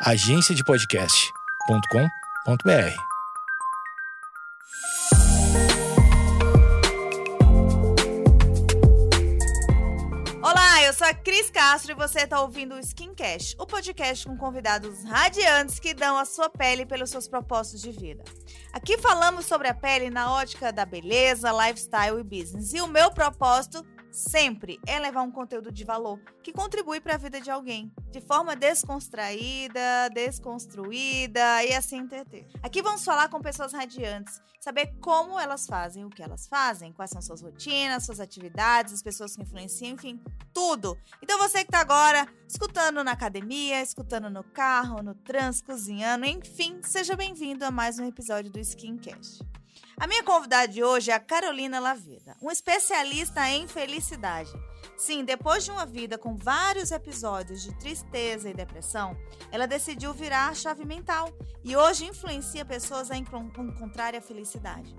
agenciadepodcast.com.br. Olá, eu sou a Cris Castro e você está ouvindo o Skincast, o podcast com convidados radiantes que dão a sua pele pelos seus propósitos de vida. Aqui falamos sobre a pele na ótica da beleza, lifestyle e business. E o meu propósito sempre é levar um conteúdo de valor que contribui para a vida de alguém, de forma descontraída, desconstruída e assim entreter. Aqui vamos falar com pessoas radiantes, saber como elas fazem o que elas fazem, quais são suas rotinas, suas atividades, as pessoas que influenciam, enfim, tudo. Então você que está agora escutando na academia, escutando no carro, no trânsito, cozinhando, enfim, seja bem-vindo a mais um episódio do Skincast. A minha convidada de hoje é a Carolina Laveda, uma especialista em felicidade. Sim, depois de uma vida com vários episódios de tristeza e depressão, ela decidiu virar a chave mental e hoje influencia pessoas a encontrar a felicidade.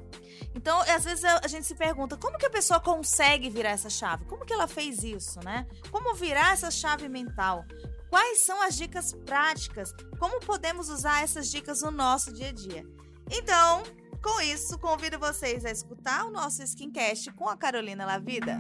Então, às vezes a gente se pergunta como que a pessoa consegue virar essa chave? Como que ela fez isso, né? Como virar essa chave mental? Quais são as dicas práticas? Como podemos usar essas dicas no nosso dia a dia? Então, com isso, convido vocês a escutar o nosso Skincast com a Carolina Lavida.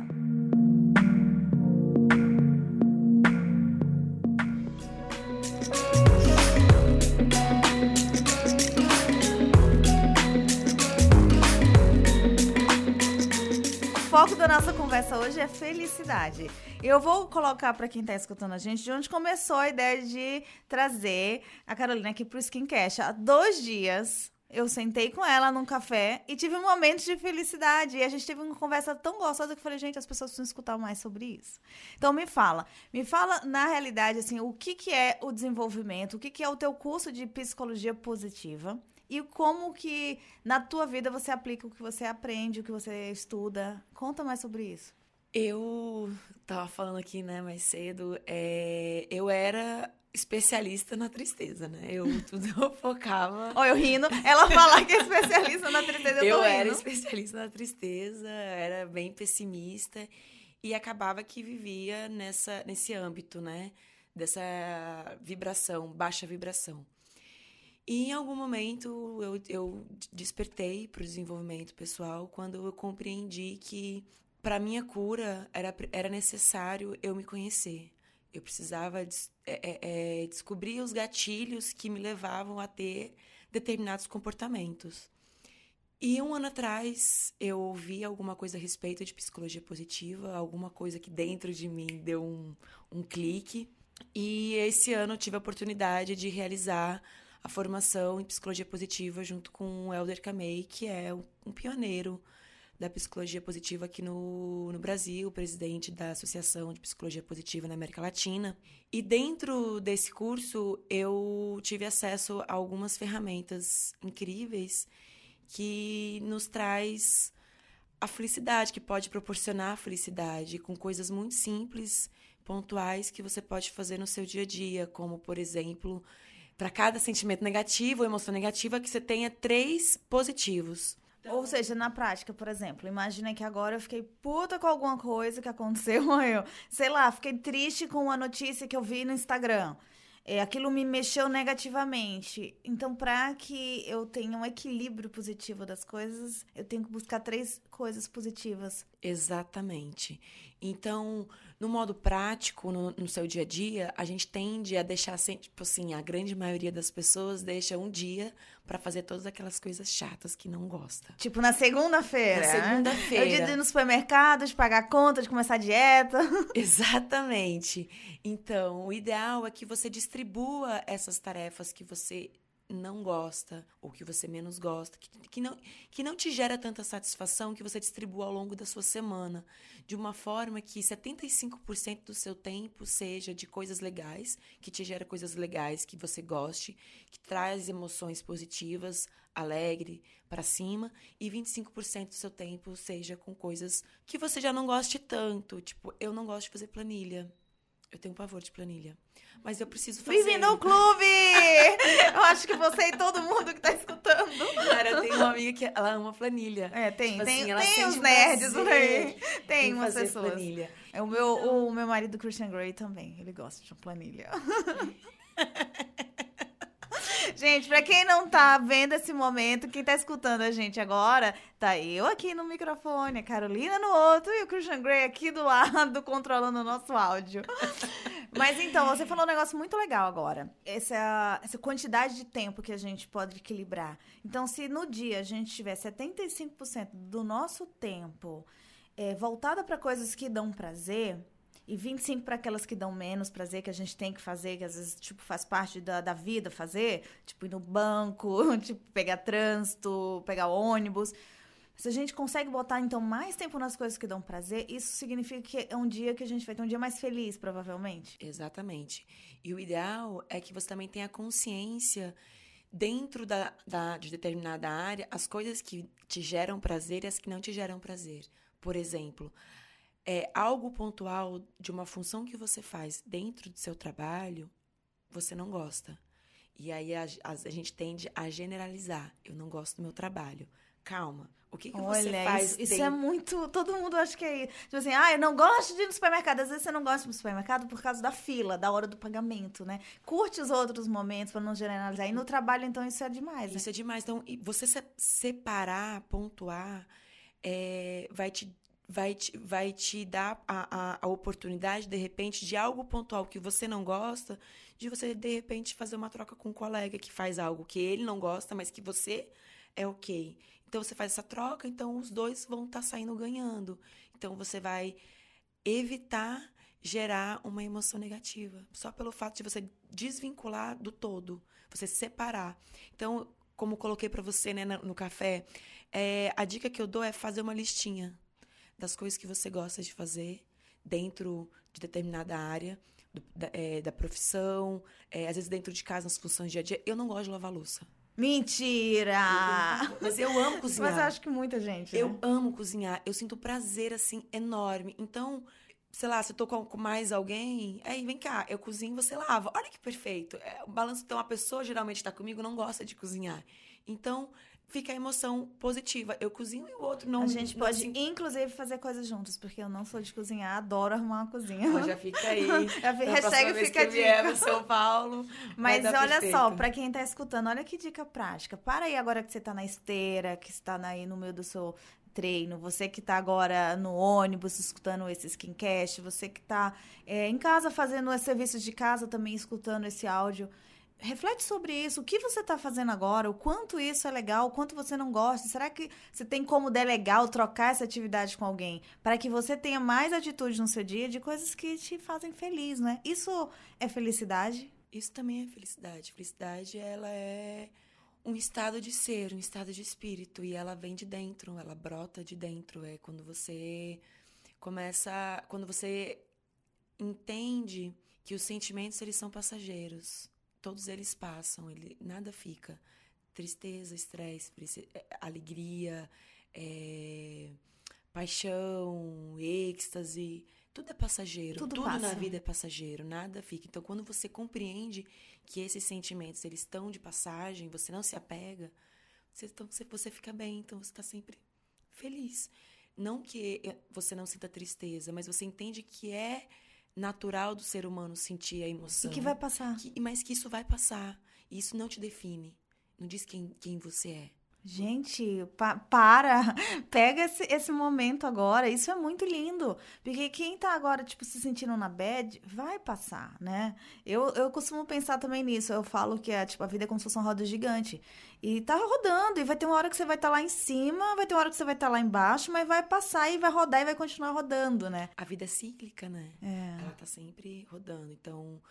O foco da nossa conversa hoje é felicidade. Eu vou colocar para quem está escutando a gente de onde começou a ideia de trazer a Carolina aqui para o Skincast. Há dois dias, eu sentei com ela num café e tive um momento de felicidade. E a gente teve uma conversa tão gostosa que eu falei, gente, as pessoas precisam escutar mais sobre isso. Então me fala, me fala na realidade assim, o que, que é o desenvolvimento, o que, que é o teu curso de psicologia positiva e como que na tua vida você aplica o que você aprende, o que você estuda. Conta mais sobre isso. Eu tava falando aqui, né, mais cedo, é, eu era especialista na tristeza, né? Eu tudo eu focava. Olha, eu rindo. Ela falar que é especialista na tristeza, eu, eu era rindo. especialista na tristeza, era bem pessimista e acabava que vivia nessa nesse âmbito, né? Dessa vibração, baixa vibração. E em algum momento eu, eu despertei para o desenvolvimento pessoal quando eu compreendi que para minha cura era, era necessário eu me conhecer eu precisava des é, é, é, descobrir os gatilhos que me levavam a ter determinados comportamentos. E um ano atrás eu ouvi alguma coisa a respeito de psicologia positiva, alguma coisa que dentro de mim deu um, um clique. E esse ano eu tive a oportunidade de realizar a formação em psicologia positiva junto com o Elder Kamei, que é um pioneiro da psicologia positiva aqui no, no Brasil, presidente da Associação de Psicologia Positiva na América Latina. E dentro desse curso, eu tive acesso a algumas ferramentas incríveis que nos traz a felicidade, que pode proporcionar felicidade com coisas muito simples, pontuais que você pode fazer no seu dia a dia, como, por exemplo, para cada sentimento negativo ou emoção negativa, que você tenha três positivos. Então... Ou seja, na prática, por exemplo, imagina que agora eu fiquei puta com alguma coisa que aconteceu, eu, sei lá, fiquei triste com uma notícia que eu vi no Instagram. É, aquilo me mexeu negativamente. Então, para que eu tenha um equilíbrio positivo das coisas, eu tenho que buscar três coisas positivas. Exatamente. Então, no modo prático, no, no, seu dia a dia, a gente tende a deixar, tipo assim, a grande maioria das pessoas deixa um dia para fazer todas aquelas coisas chatas que não gosta. Tipo, na segunda-feira. Na segunda-feira. É o dia de ir no supermercado, de pagar conta, de começar a dieta. Exatamente. Então, o ideal é que você distribua essas tarefas que você não gosta ou que você menos gosta, que, que, não, que não te gera tanta satisfação que você distribua ao longo da sua semana, de uma forma que 75% do seu tempo seja de coisas legais, que te gera coisas legais que você goste, que traz emoções positivas, alegre, para cima, e 25% do seu tempo seja com coisas que você já não goste tanto, tipo, eu não gosto de fazer planilha. Eu tenho um pavor de planilha. Mas eu preciso fazer. Bem-vindo ao clube! eu acho que você e todo mundo que tá escutando. Cara, eu tenho uma amiga que ela ama planilha. É, tem. Tipo tem assim, tem os nerds aí. Tem umas pessoas. Planilha. É o meu, então... o meu marido Christian Grey também. Ele gosta de planilha. Gente, pra quem não tá vendo esse momento, quem tá escutando a gente agora, tá eu aqui no microfone, a Carolina no outro e o Christian Grey aqui do lado, controlando o nosso áudio. Mas então, você falou um negócio muito legal agora. Essa, essa quantidade de tempo que a gente pode equilibrar. Então, se no dia a gente tiver 75% do nosso tempo é, voltada para coisas que dão prazer, e 25 para aquelas que dão menos prazer, que a gente tem que fazer, que às vezes, tipo, faz parte da, da vida fazer, tipo, ir no banco, tipo, pegar trânsito, pegar ônibus. Se a gente consegue botar, então, mais tempo nas coisas que dão prazer, isso significa que é um dia que a gente vai ter um dia mais feliz, provavelmente. Exatamente. E o ideal é que você também tenha consciência dentro da, da, de determinada área, as coisas que te geram prazer e as que não te geram prazer. Por exemplo, é, algo pontual de uma função que você faz dentro do seu trabalho, você não gosta. E aí a, a, a gente tende a generalizar. Eu não gosto do meu trabalho. Calma. O que, que Olha, você faz? Isso, isso é muito. Todo mundo acha que é. Tipo assim, ah, eu não gosto de ir no supermercado. Às vezes você não gosta de ir no supermercado por causa da fila, da hora do pagamento, né? Curte os outros momentos para não generalizar. E no trabalho, então, isso é demais. Né? Isso é demais. Então, você separar, pontuar, é, vai te vai te, vai te dar a, a, a, oportunidade, de repente, de algo pontual que você não gosta, de você, de repente, fazer uma troca com um colega que faz algo que ele não gosta, mas que você é ok. Então, você faz essa troca, então os dois vão estar tá saindo ganhando. Então, você vai evitar gerar uma emoção negativa, só pelo fato de você desvincular do todo, você separar. Então, como coloquei para você né, no café, é, a dica que eu dou é fazer uma listinha das coisas que você gosta de fazer dentro de determinada área do, da, é, da, profissão, é, às vezes dentro de casa, nas funções dia a dia. Eu não gosto de lavar louça. Mentira! Mas eu amo cozinhar. Mas acho que muita gente. Eu né? amo cozinhar. Eu sinto prazer, assim, enorme. Então, sei lá, se eu tô com mais alguém, aí vem cá, eu cozinho, você lava. Olha que perfeito. É, o balanço, então, a pessoa geralmente tá comigo, não gosta de cozinhar. Então, fica a emoção positiva. Eu cozinho e o outro não. A gente não pode, inclusive, fazer coisas juntos, porque eu não sou de cozinhar, adoro arrumar uma cozinha. Já fica aí. já fica, hashtag fica que dica. São Paulo. Mas olha perfeito. só, para quem tá escutando, olha que dica prática. Para aí agora que você tá na esteira, que está aí no meio do seu treino, você que está agora no ônibus escutando esse skincast, você que está é, em casa fazendo os serviços de casa também escutando esse áudio reflete sobre isso. O que você está fazendo agora? O quanto isso é legal? O quanto você não gosta? Será que você tem como delegar ou trocar essa atividade com alguém para que você tenha mais atitude no seu dia de coisas que te fazem feliz, né? Isso é felicidade? Isso também é felicidade. Felicidade, ela é um estado de ser, um estado de espírito e ela vem de dentro, ela brota de dentro. É quando você começa, quando você entende que os sentimentos eles são passageiros todos eles passam, ele, nada fica. Tristeza, estresse, é, alegria, é, paixão, êxtase, tudo é passageiro. Tudo, tudo passa. na vida é passageiro, nada fica. Então, quando você compreende que esses sentimentos eles estão de passagem, você não se apega, você, então, você, você fica bem, então você está sempre feliz. Não que eh, você não sinta tristeza, mas você entende que é natural do ser humano sentir a emoção. E que vai passar. Que, mas que isso vai passar. E isso não te define. Não diz quem, quem você é. Gente, pa para, pega esse, esse momento agora, isso é muito lindo, porque quem tá agora, tipo, se sentindo na bad, vai passar, né? Eu, eu costumo pensar também nisso, eu falo que é, tipo, a vida é como se fosse uma roda gigante, e tá rodando, e vai ter uma hora que você vai estar tá lá em cima, vai ter uma hora que você vai estar tá lá embaixo, mas vai passar e vai rodar e vai continuar rodando, né? A vida é cíclica, né? É. Ela tá sempre rodando, então...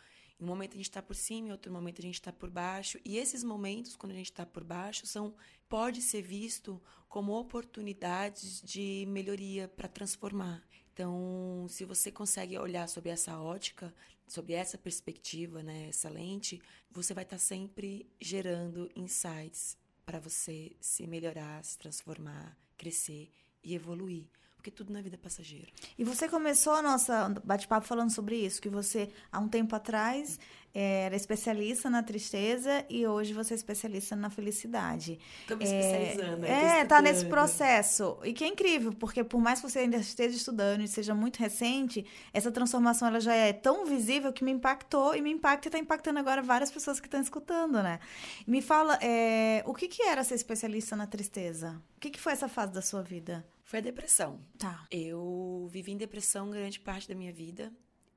Em um momento a gente está por cima, em outro momento a gente está por baixo. E esses momentos, quando a gente está por baixo, são pode ser visto como oportunidades de melhoria para transformar. Então, se você consegue olhar sob essa ótica, sob essa perspectiva, né, essa lente, você vai estar tá sempre gerando insights para você se melhorar, se transformar, crescer e evoluir. Porque tudo na vida é passageiro. E você começou a nossa bate-papo falando sobre isso, que você, há um tempo atrás, era especialista na tristeza e hoje você é especialista na felicidade. Tô me É, especializando. É, tá nesse processo. E que é incrível, porque por mais que você ainda esteja estudando e seja muito recente, essa transformação ela já é tão visível que me impactou e me impacta e tá impactando agora várias pessoas que estão escutando, né? Me fala, é, o que que era ser especialista na tristeza? O que que foi essa fase da sua vida? Foi a depressão. Tá. Eu vivi em depressão grande parte da minha vida,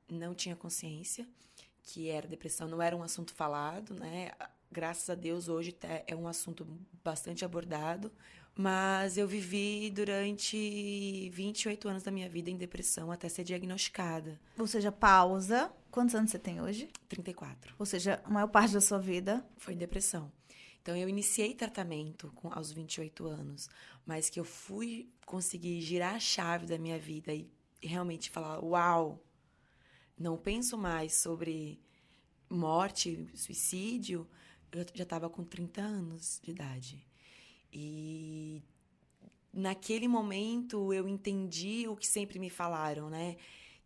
não tinha consciência que era depressão, não era um assunto falado, né? Graças a Deus hoje tá- é um assunto bastante abordado, mas eu vivi durante 28 anos da minha vida em depressão até ser diagnosticada, Ou seja, pausa. Quantos anos você tem hoje? 34. Ou seja, a maior parte da sua vida. Foi depressão. Então eu iniciei tratamento com, aos 28 anos, mas que eu fui conseguir girar a chave da minha vida e realmente falar: uau, não penso mais sobre morte, suicídio. Eu já estava com 30 anos de idade. E naquele momento eu entendi o que sempre me falaram, né?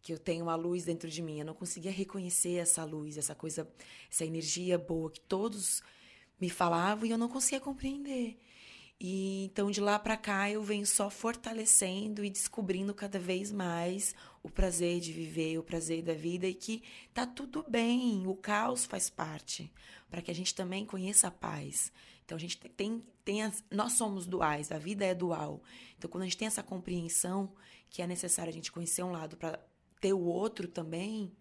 Que eu tenho uma luz dentro de mim. Eu não conseguia reconhecer essa luz, essa coisa, essa energia boa que todos me falavam e eu não conseguia compreender. E então de lá para cá eu venho só fortalecendo e descobrindo cada vez mais o prazer de viver, o prazer da vida e que tá tudo bem, o caos faz parte, para que a gente também conheça a paz. Então a gente tem tem as, nós somos duais, a vida é dual. Então quando a gente tem essa compreensão que é necessário a gente conhecer um lado para ter o outro também,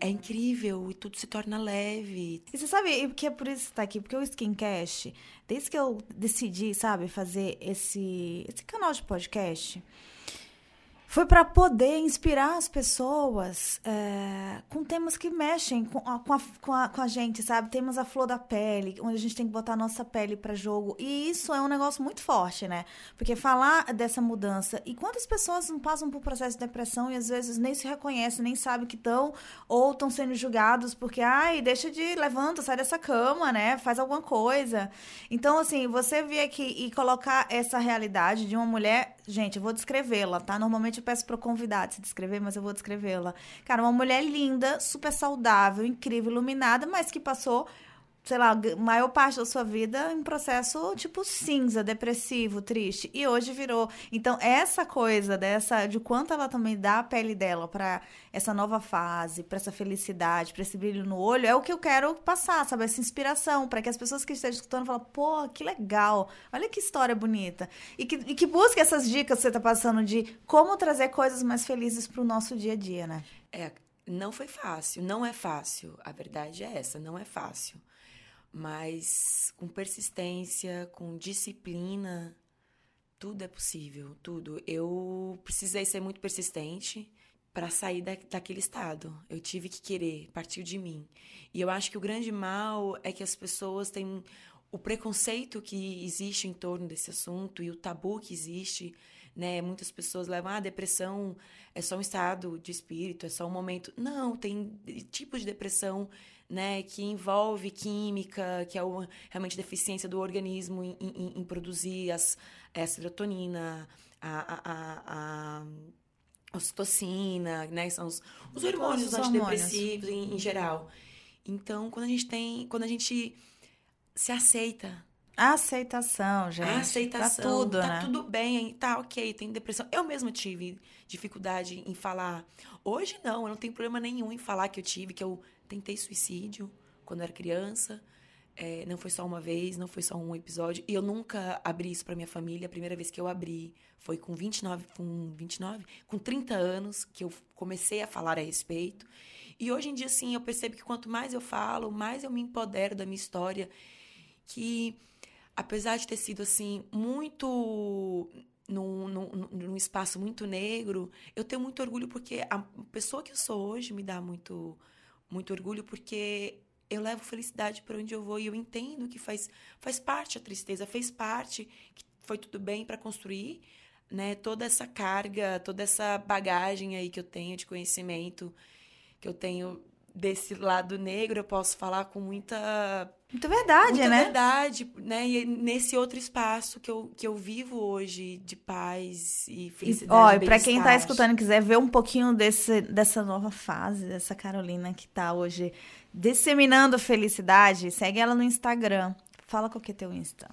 é incrível e tudo se torna leve. E você sabe que é por isso que tá aqui? Porque o Skincast, desde que eu decidi, sabe, fazer esse, esse canal de podcast, foi para poder inspirar as pessoas é, com temas que mexem com a, com, a, com, a, com a gente, sabe? Temas a flor da pele, onde a gente tem que botar a nossa pele para jogo. E isso é um negócio muito forte, né? Porque falar dessa mudança. E quantas pessoas não passam por processo de depressão e às vezes nem se reconhecem, nem sabem que estão, ou estão sendo julgados porque, ai, deixa de. levanta, sai dessa cama, né? Faz alguma coisa. Então, assim, você vir aqui e colocar essa realidade de uma mulher. Gente, eu vou descrevê-la, tá? Normalmente eu peço pro convidado se descrever, mas eu vou descrevê-la. Cara, uma mulher linda, super saudável, incrível, iluminada, mas que passou, sei lá, maior parte da sua vida em processo tipo cinza, depressivo, triste. E hoje virou. Então, essa coisa dessa, de quanto ela também dá a pele dela pra essa nova fase, pra essa felicidade, pra esse brilho no olho, é o que eu quero passar, sabe? Essa inspiração, para que as pessoas que estejam escutando falem, pô, que legal, olha que história bonita. E que, e que busque essas dicas que você tá passando de como trazer coisas mais felizes pro nosso dia a dia, né? É, não foi fácil, não é fácil. A verdade é essa, não é fácil. Mas com persistência, com disciplina, tudo é possível, tudo. Eu precisei ser muito persistente para sair da, daquele estado. Eu tive que querer, partiu de mim. E eu acho que o grande mal é que as pessoas têm o preconceito que existe em torno desse assunto e o tabu que existe, né? Muitas pessoas levam ah, depressão é só um estado de espírito, é só um momento. Não, tem tipos de depressão, né, que envolve química, que é o, realmente deficiência do organismo em, em, em produzir as, a serotonina, a, a, a, a ocitocina, né, são os, os hormônios os antidepressivos em, em geral. Então, quando a gente tem, quando a gente se aceita, A aceitação, gente. a aceitação, Pra tudo, tá né? tudo bem, tá ok, tem depressão. Eu mesma tive dificuldade em falar. Hoje não, eu não tenho problema nenhum em falar que eu tive, que eu tentei suicídio quando era criança. É, não foi só uma vez, não foi só um episódio. E eu nunca abri isso pra minha família. A primeira vez que eu abri foi com 29, com 29, com 30 anos que eu comecei a falar a respeito. E hoje em dia, sim, eu percebo que quanto mais eu falo, mais eu me empodero da minha história. Que, apesar de ter sido, assim, muito num, num, num espaço muito negro, eu tenho muito orgulho porque a pessoa que eu sou hoje me dá muito, muito orgulho porque eu levo felicidade para onde eu vou e eu entendo que faz, faz parte a tristeza, fez parte, que foi tudo bem para construir, né? Toda essa carga, toda essa bagagem aí que eu tenho de conhecimento, que eu tenho desse lado negro, eu posso falar com muita Muito verdade, muita né? verdade, né? E nesse outro espaço que eu, que eu vivo hoje de paz e E, felicidade. ó, e pra quem tá escutando e quiser ver um pouquinho desse, dessa nova fase, dessa Carolina que tá hoje disseminando felicidade, segue ela no Instagram. Fala qual que é teu Insta.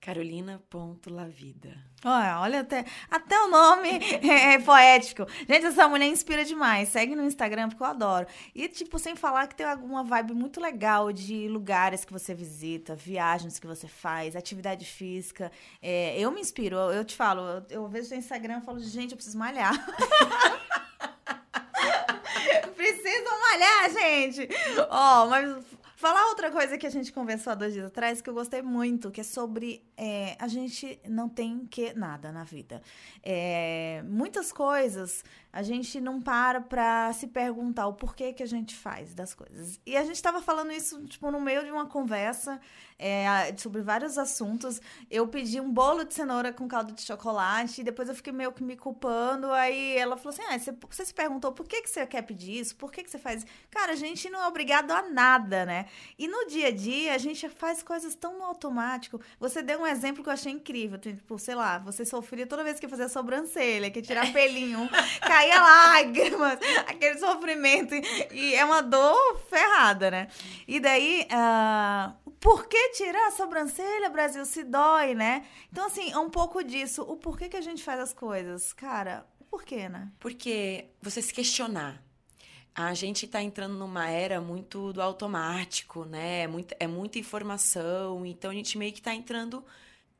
Carolina.lavida. Olha, olha até, até o nome é, é poético. Gente, essa mulher inspira demais. Segue no Instagram porque eu adoro. E, tipo, sem falar que tem alguma vibe muito legal de lugares que você visita, viagens que você faz, atividade física. É, eu me inspiro, eu, te falo, eu, eu vejo seu Instagram e falo, gente, eu preciso malhar. preciso malhar, gente! Ó, mas falar outra coisa que a gente conversou há dois dias atrás que eu gostei muito, que é sobre é, a gente não tem que nada na vida. É, muitas coisas a gente não para pra se perguntar o porquê que a gente faz das coisas. E a gente tava falando isso, tipo, no meio de uma conversa é, sobre vários assuntos. Eu pedi um bolo de cenoura com caldo de chocolate, e depois eu fiquei meio que me culpando. Aí ela falou assim: ah, você, você se perguntou por que, que você quer pedir isso? Por que, que você faz isso? Cara, a gente não é obrigado a nada, né? E no dia a dia, a gente faz coisas tão no automático. Você deu um exemplo que eu achei incrível. Tipo, sei lá, você sofria toda vez que ia fazer a sobrancelha, que tirar pelinho, caía lágrimas, aquele sofrimento. E é uma dor ferrada, né? E daí, ah, por que tirar a sobrancelha, Brasil? Se dói, né? Então, assim, é um pouco disso. O porquê que a gente faz as coisas? Cara, o porquê, né? Porque você se questionar. A gente tá entrando numa era muito do automático, né? É muita, é muita informação. Então a gente meio que tá entrando.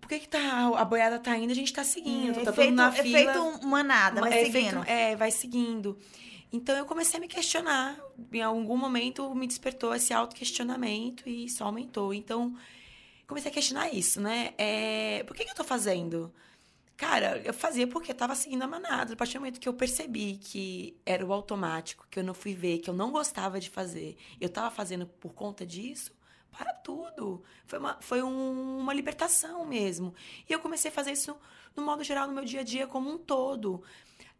Por que, que tá, a boiada tá indo? A gente tá seguindo. tá todo efeito, mundo na fila. efeito manada, vai é, seguindo. é, vai seguindo. Então eu comecei a me questionar. Em algum momento me despertou esse autoquestionamento e só aumentou. Então comecei a questionar isso, né? É, por que, que eu tô fazendo? Cara, eu fazia porque eu tava seguindo a manada. A partir do momento que eu percebi que era o automático, que eu não fui ver, que eu não gostava de fazer, eu tava fazendo por conta disso, para tudo. Foi uma, foi um- uma libertação mesmo. E eu comecei a fazer isso no modo geral, no meu dia a dia como um todo.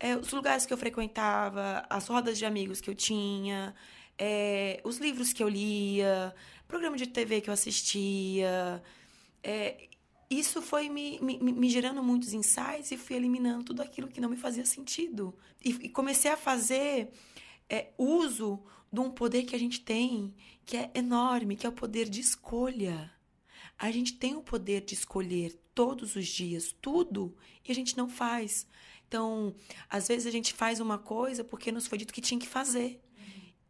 É, os lugares que eu frequentava, as rodas de amigos que eu tinha, é, os livros que eu lia, programa de TV que eu assistia. É, isso foi me, me, me gerando muitos insights e fui eliminando tudo aquilo que não me fazia sentido. E, e comecei a fazer é, uso de um poder que a gente tem, que é enorme, que é o poder de escolha. A gente tem o poder de escolher todos os dias tudo e a gente não faz. Então, às vezes a gente faz uma coisa porque nos foi dito que tinha que fazer.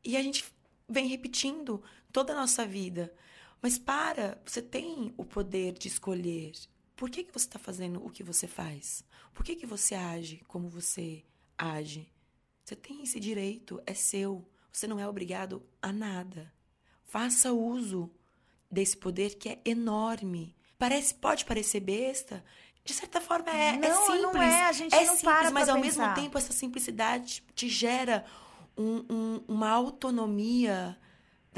E a gente vem repetindo toda a nossa vida. Mas para, você tem o poder de escolher. Por que, que você está fazendo o que você faz? Por que, que você age como você age? Você tem esse direito, é seu. Você não é obrigado a nada. Faça uso desse poder que é enorme. Parece, pode parecer besta. De certa forma é, é Não, simples. não é, a gente é não simples, para mas ao pensar. mesmo tempo essa simplicidade te gera um- um- uma autonomia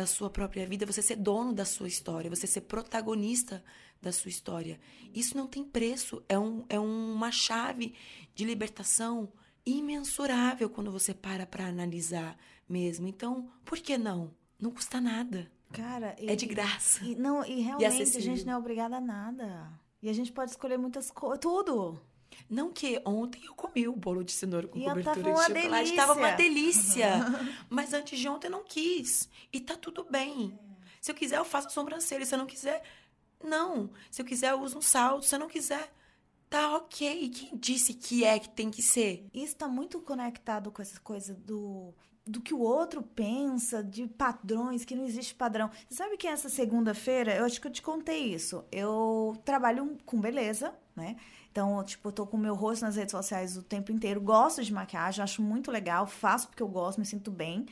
da sua própria vida, você ser dono da sua história, você ser protagonista da sua história. Isso não tem preço, é, um, é uma chave de libertação imensurável quando você para para analisar mesmo. Então, por que não? Não custa nada. Cara, É de graça. E, não, e realmente a acessível. gente não é obrigada a nada. E a gente pode escolher muitas coisas, tudo. Não que ontem eu comi o bolo de cenoura com E cobertura de chocolate, delícia. tava uma delícia. Mas antes de ontem eu não quis. E tá tudo bem. Se eu quiser, eu faço sobrancelha. Se eu não quiser, não. Se eu quiser, eu uso um salto. Se eu não quiser, tá ok. Quem disse que é que tem que ser? Isso tá muito conectado com essa coisa do, do que o outro pensa, de padrões, que não existe padrão. Você sabe que essa segunda-feira, eu acho que eu te contei isso. Eu trabalho com beleza, né? Então, tipo, eu tô com o meu rosto nas redes sociais o tempo inteiro. Gosto de maquiagem, acho muito legal. Faço porque eu gosto, me sinto bem.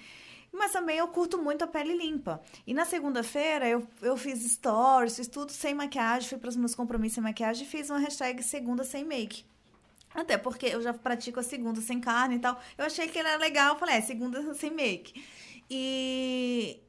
Mas também eu curto muito a pele limpa. E na segunda-feira eu, eu fiz stories, fiz tudo sem maquiagem, fui para os meus compromissos sem maquiagem e fiz uma hashtag segunda sem make. Até porque eu já pratico a segunda sem carne e tal. Eu achei que era legal. Eu falei, é, segunda sem make. E,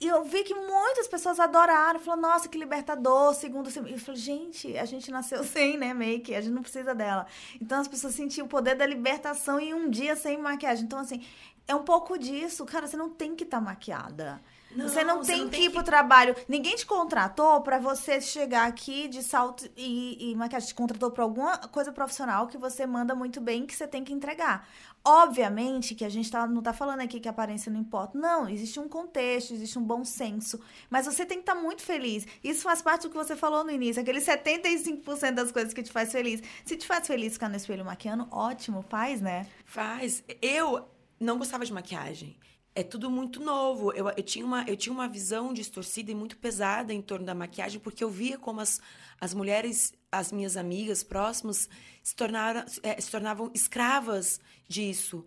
e eu vi que muitas pessoas adoraram. Falaram, nossa, que libertador, segunda sem. Eu falei, gente, a gente nasceu sem, né, make. A gente não precisa dela. Então as pessoas sentiam o poder da libertação em um dia sem maquiagem. Então, assim, é um pouco disso. Cara, você não tem que estar tá maquiada. Não, você não você tem não que tem ir pro trabalho. Ninguém te contratou pra você chegar aqui de salto e, e maquiagem. Te contratou pra alguma coisa profissional que você manda muito bem que você tem que entregar. Obviamente que a gente tá, não tá falando aqui que a aparência não importa. Não, existe um contexto, existe um bom senso. Mas você tem que estar tá muito feliz. Isso faz parte do que você falou no início. Aquele 75% das coisas que te faz feliz. Se te faz feliz ficar no espelho maquiando, ótimo, faz, né? Faz. Eu não gostava de maquiagem é tudo muito novo. Eu, eu, tinha uma, eu tinha uma visão distorcida e muito pesada em torno da maquiagem, porque eu via como as, as mulheres, as minhas amigas próximas, se, tornaram, é, se tornavam escravas disso.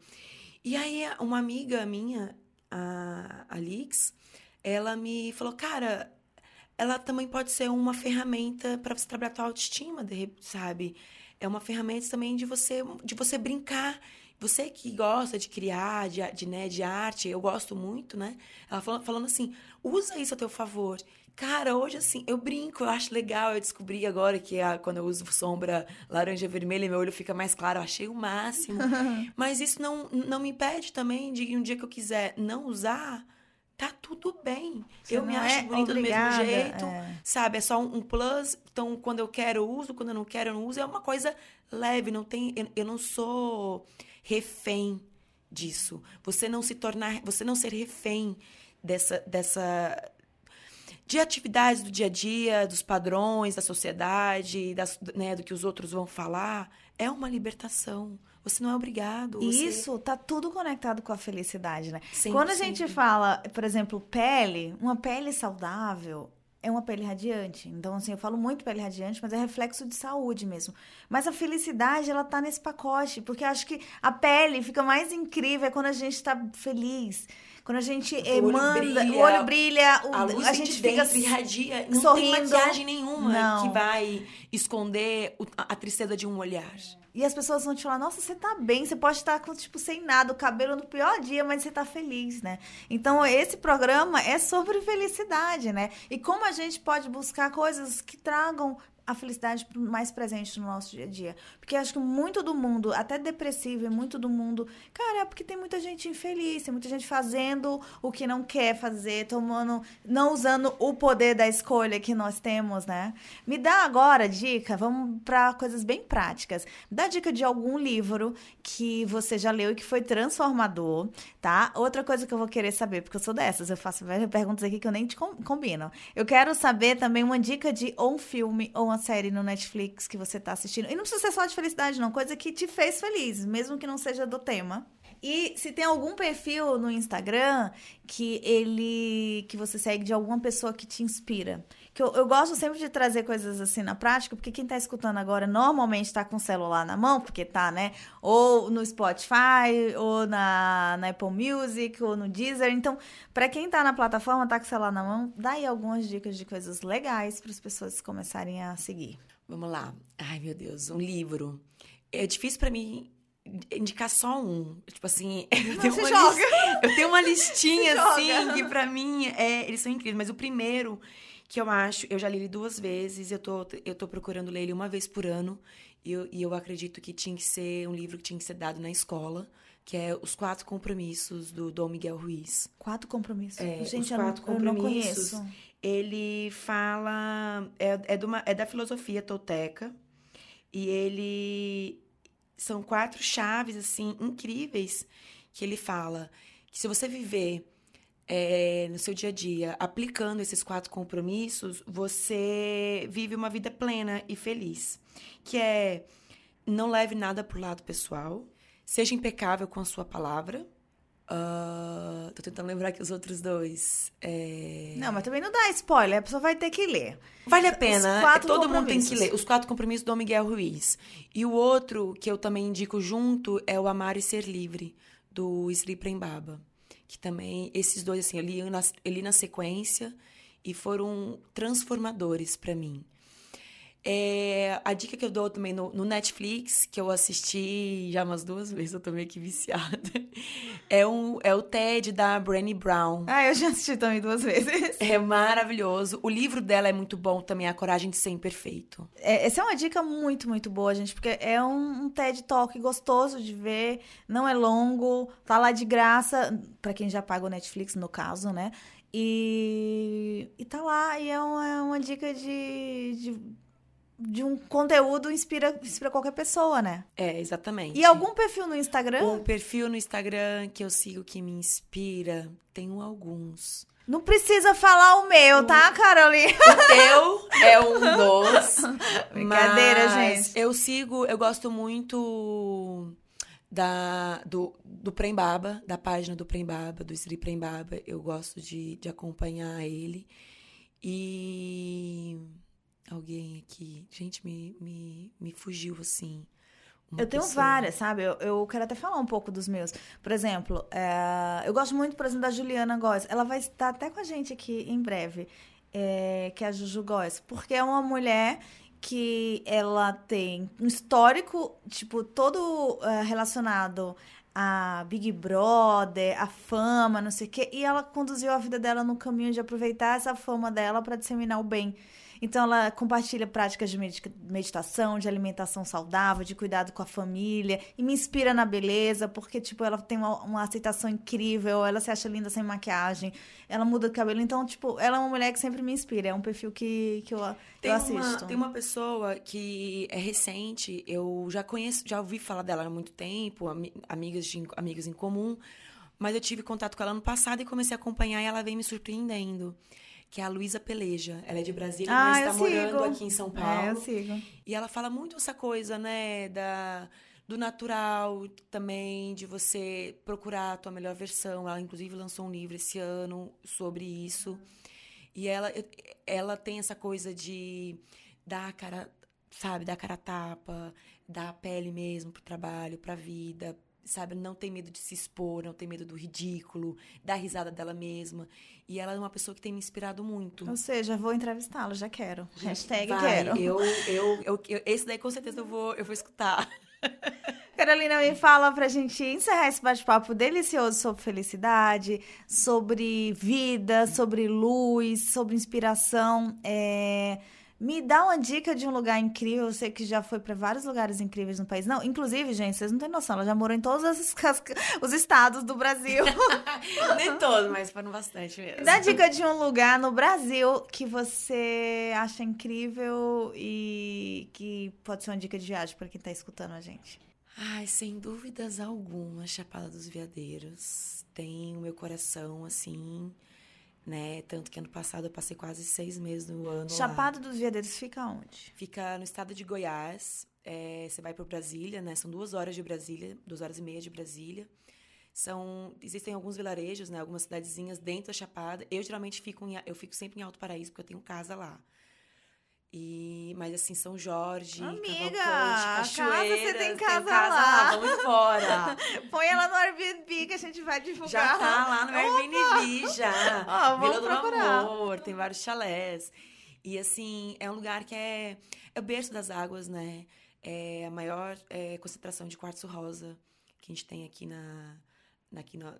E aí, uma amiga minha, a Alix, ela me falou: Cara, ela também pode ser uma ferramenta para você trabalhar a tua autoestima, sabe? É uma ferramenta também de você, de você brincar você que gosta de criar, de, de, né, de arte, eu gosto muito, né? Ela falando, falando assim, usa isso a teu favor. Cara, hoje assim, eu brinco, eu acho legal. Eu descobri agora que a, quando eu uso sombra laranja vermelha, meu olho fica mais claro. Eu achei o máximo. Mas isso não, não me impede também de um dia que eu quiser não usar, tá tudo bem. Você eu me acho é bonita obrigada, do mesmo jeito, é. sabe? É só um, um, plus. Então, quando eu quero, eu uso. Quando eu não quero, eu não uso. É uma coisa leve. Não tem, eu, eu não sou refém disso. Você não se tornar, você não ser refém dessa dessa de atividades do dia a dia, dos padrões da sociedade, das, né, do que os outros vão falar, é uma libertação. Você não é obrigado. Você... Isso tá tudo conectado com a felicidade, né? Sempre, Quando a gente sempre. fala, por exemplo, pele, uma pele saudável é uma pele radiante. Então, assim, eu falo muito pele radiante, mas é reflexo de saúde mesmo. Mas a felicidade, ela tá nesse pacote, porque eu acho que a pele fica mais incrível quando a gente tá feliz. Quando a gente o emanda, brilha, o olho brilha, o, a, luz a gente fica irradia, não sorrindo. tem maquiagem nenhuma não. que vai esconder a tristeza de um olhar. E as pessoas vão te falar, nossa, você tá bem, você pode estar com, tipo, sem nada, o cabelo no pior dia, mas você tá feliz, né? Então, esse programa é sobre felicidade, né? E como a gente pode buscar coisas que tragam a felicidade mais presente no nosso dia a dia. Porque acho que muito do mundo, até depressivo, e muito do mundo, cara, é porque tem muita gente infeliz, tem muita gente fazendo o que não quer fazer, tomando, não usando o poder da escolha que nós temos, né? Me dá agora dica, vamos para coisas bem práticas. Dá dica de algum livro que você já leu e que foi transformador, tá? Outra coisa que eu vou querer saber, porque eu sou dessas, eu faço várias perguntas aqui que eu nem te combino. Eu quero saber também uma dica de ou um filme ou uma série no Netflix que você tá assistindo. E não precisa ser só de felicidade, não. Coisa que te fez feliz, mesmo que não seja do tema. E se tem algum perfil no Instagram que ele que você segue de alguma pessoa que te inspira. Que eu, eu gosto sempre de trazer coisas assim na prática, porque quem tá escutando agora normalmente tá com o celular na mão, porque tá, né? Ou no Spotify, ou na, na Apple Music, ou no Deezer. Então, para quem tá na plataforma, tá com o celular na mão, dá aí algumas dicas de coisas legais para as pessoas começarem a seguir. Vamos lá. Ai, meu Deus, um livro. É difícil para mim indicar só um. Tipo assim, eu tenho, uma joga. eu tenho uma listinha, assim, que pra mim, é, eles são incríveis. Mas o primeiro que eu acho, eu já li ele duas vezes, eu tô, eu tô procurando ler ele uma vez por ano. E eu, e eu acredito que tinha que ser um livro que tinha que ser dado na escola, que é Os Quatro Compromissos, do Dom Miguel Ruiz. Quatro compromissos? É, Gente, os quatro eu não, compromissos. Eu não ele fala. É, é, uma, é da filosofia tolteca. E ele são quatro chaves, assim, incríveis que ele fala. Que se você viver é, no seu dia a dia aplicando esses quatro compromissos, você vive uma vida plena e feliz. Que é não leve nada pro lado pessoal, seja impecável com a sua palavra, Uh, tô tentando lembrar aqui os outros dois. É... Não, mas também não dá spoiler, a pessoa vai ter que ler. Vale a pena, todo mundo tem que ler. Os quatro compromissos do Miguel Ruiz. E o outro que eu também indico junto é o Amar e Ser Livre, do Sri Prembaba. Que também, esses dois, assim, eu li na, eu li na sequência e foram transformadores para mim. É, a dica que eu dou também no, no, Netflix, que eu assisti já umas duas vezes, eu tô meio que viciada, é, um, é o TED da Brené Brown. Ah, eu já assisti também duas vezes. É maravilhoso. O livro dela é muito bom também, A Coragem de Ser Imperfeito. É, essa é uma dica muito, muito boa, gente, porque é um, um TED Talk gostoso de ver, não é longo, tá lá de graça, para quem já paga o Netflix, no caso, né? E, e tá lá, e é uma, é uma dica de, de de um conteúdo inspira, inspira qualquer pessoa, né? É, exatamente. E algum perfil no Instagram? Um perfil no Instagram que eu sigo que me inspira, tenho alguns. Não precisa falar o meu, tá, Carolina? O teu é um dos. Brincadeira, gente. Eu sigo, eu gosto muito da, do, do Prembaba, da página do Prembaba, do Sri Prembaba. Eu gosto de, de acompanhar ele. E alguém aqui. Gente, me, me, me fugiu assim. eu tenho pessoa. várias, sabe? Eu, eu quero até falar um pouco dos meus. Por exemplo, é, eu gosto muito, por exemplo, da Juliana Góes. Ela vai estar até com a gente aqui em breve, é, que é a Juju Góes. Porque é uma mulher que ela tem um histórico, tipo, todo é, relacionado a Big Brother, a fama, não sei o quê. E ela conduziu a vida dela no caminho de aproveitar essa fama dela para disseminar o bem. Então, ela compartilha práticas de meditação, de alimentação saudável, de cuidado com a família, e me inspira na beleza, porque, tipo, ela tem uma, uma aceitação incrível, ela se acha linda sem maquiagem, ela muda o cabelo. Então, tipo, ela é uma mulher que sempre me inspira, é um perfil que, que eu, tem eu assisto. Uma, tem uma pessoa que é recente, eu já conheço, já ouvi falar dela há muito tempo, amigas, de, amigas em comum, mas eu tive contato com ela ano passado e comecei a acompanhar e ela vem me surpreendendo que é a Luísa Peleja. Ela é de Brasília, ah, mas está morando aqui em São Paulo. É, eu sigo. E ela fala muito essa coisa, né, da do natural também, de você procurar a tua melhor versão. Ela inclusive lançou um livro esse ano sobre isso. E ela ela tem essa coisa de dar a cara, sabe, dar a cara a tapa, dar a pele mesmo pro trabalho, pra vida, sabe, não tem medo de se expor, não tem medo do ridículo, dar risada dela mesma. E ela é uma pessoa que tem me inspirado muito. Ou seja, vou entrevistá-la, já quero. Hashtag Vai, quero. Eu, eu, eu, eu, esse daí com certeza eu vou, eu vou escutar. Carolina, me fala pra gente encerrar esse bate-papo delicioso sobre felicidade, sobre vida, sobre luz, sobre inspiração. É me dá uma dica de um lugar incrível. Eu sei que já foi para vários lugares incríveis no país. Não, inclusive, gente, vocês não têm noção. Ela já morou em todos os, os estados do Brasil. Nem todos, mas foram bastante mesmo. Dá dica de um lugar no Brasil que você acha incrível e que pode ser uma dica de viagem para quem tá escutando a gente. Ai, sem dúvidas alguma, Chapada dos Veadeiros tem o meu coração assim né? Tanto que ano passado eu passei quase seis meses no ano. Chapado lá. dos Veadeiros fica onde? Fica no estado de Goiás. É, você vai para Brasília, né? São duas horas de Brasília, duas horas e meia de Brasília. São existem alguns vilarejos, né? Algumas cidadezinhas dentro da Chapada. Eu geralmente fico em, eu fico sempre em Alto Paraíso porque eu tenho casa lá. E, mas assim, São Jorge, Amiga, Cavalcante, casa você tem casa, casa lá. lá. Vamos embora. Põe ela no Airbnb que a gente vai divulgar. Já tá lá no Airbnb, já. Ó, Vila do procurar. Amor, tem vários chalés. E assim, é um lugar que é, é o berço das águas, né? É a maior é, concentração de quartzo rosa que a gente tem aqui na, aqui no,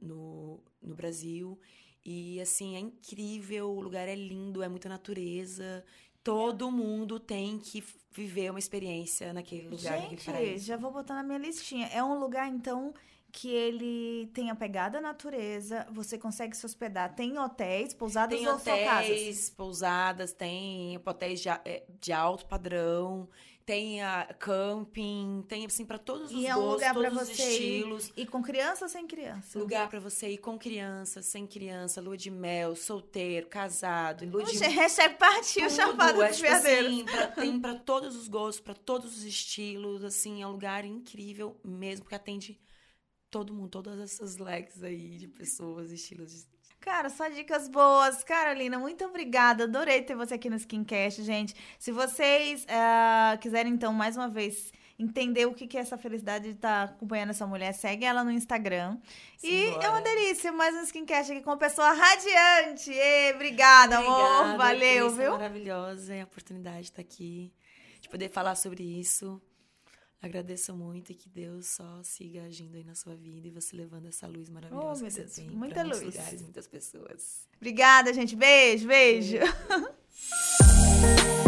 no, no Brasil. E assim, é incrível, o lugar é lindo, é muita natureza todo mundo tem que viver uma experiência naquele lugar, Gente, já vou botar na minha listinha. É um lugar, então, que ele tem a pegada natureza, você consegue se hospedar. Tem hotéis, pousadas tem ou hotéis, pousadas, tem hotéis de, é, de alto padrão, tem a camping, tem assim para todos os e é um gostos, lugar todos pra os você estilos. Ir, e com criança ou sem criança? Lugar para você ir com criança, sem criança, lua de mel, solteiro, casado, lua Oxe, de hashtag partiu chamado é, dos tipo assim, pra, tem para todos os gostos, para todos os estilos, assim, é um lugar incrível mesmo porque atende todo mundo, todas essas legs aí de pessoas, estilos Cara, só dicas boas. Carolina, muito obrigada. Adorei ter você aqui no Skincast, gente. Se vocês uh, quiserem, então, mais uma vez entender o que, que é essa felicidade de estar acompanhando essa mulher, segue ela no Instagram. E Simbora. é uma delícia, mais um skincast aqui com uma pessoa radiante. Ê, obrigada, amor. Obrigada, Valeu, Cris, viu? Maravilhosa é a oportunidade de estar aqui, de poder falar sobre isso. Agradeço muito e que Deus só siga agindo aí na sua vida e você levando essa luz maravilhosa oh, que Deus, você tem muita luz. lugares, muitas pessoas. Obrigada, gente. Beijo, beijo. beijo.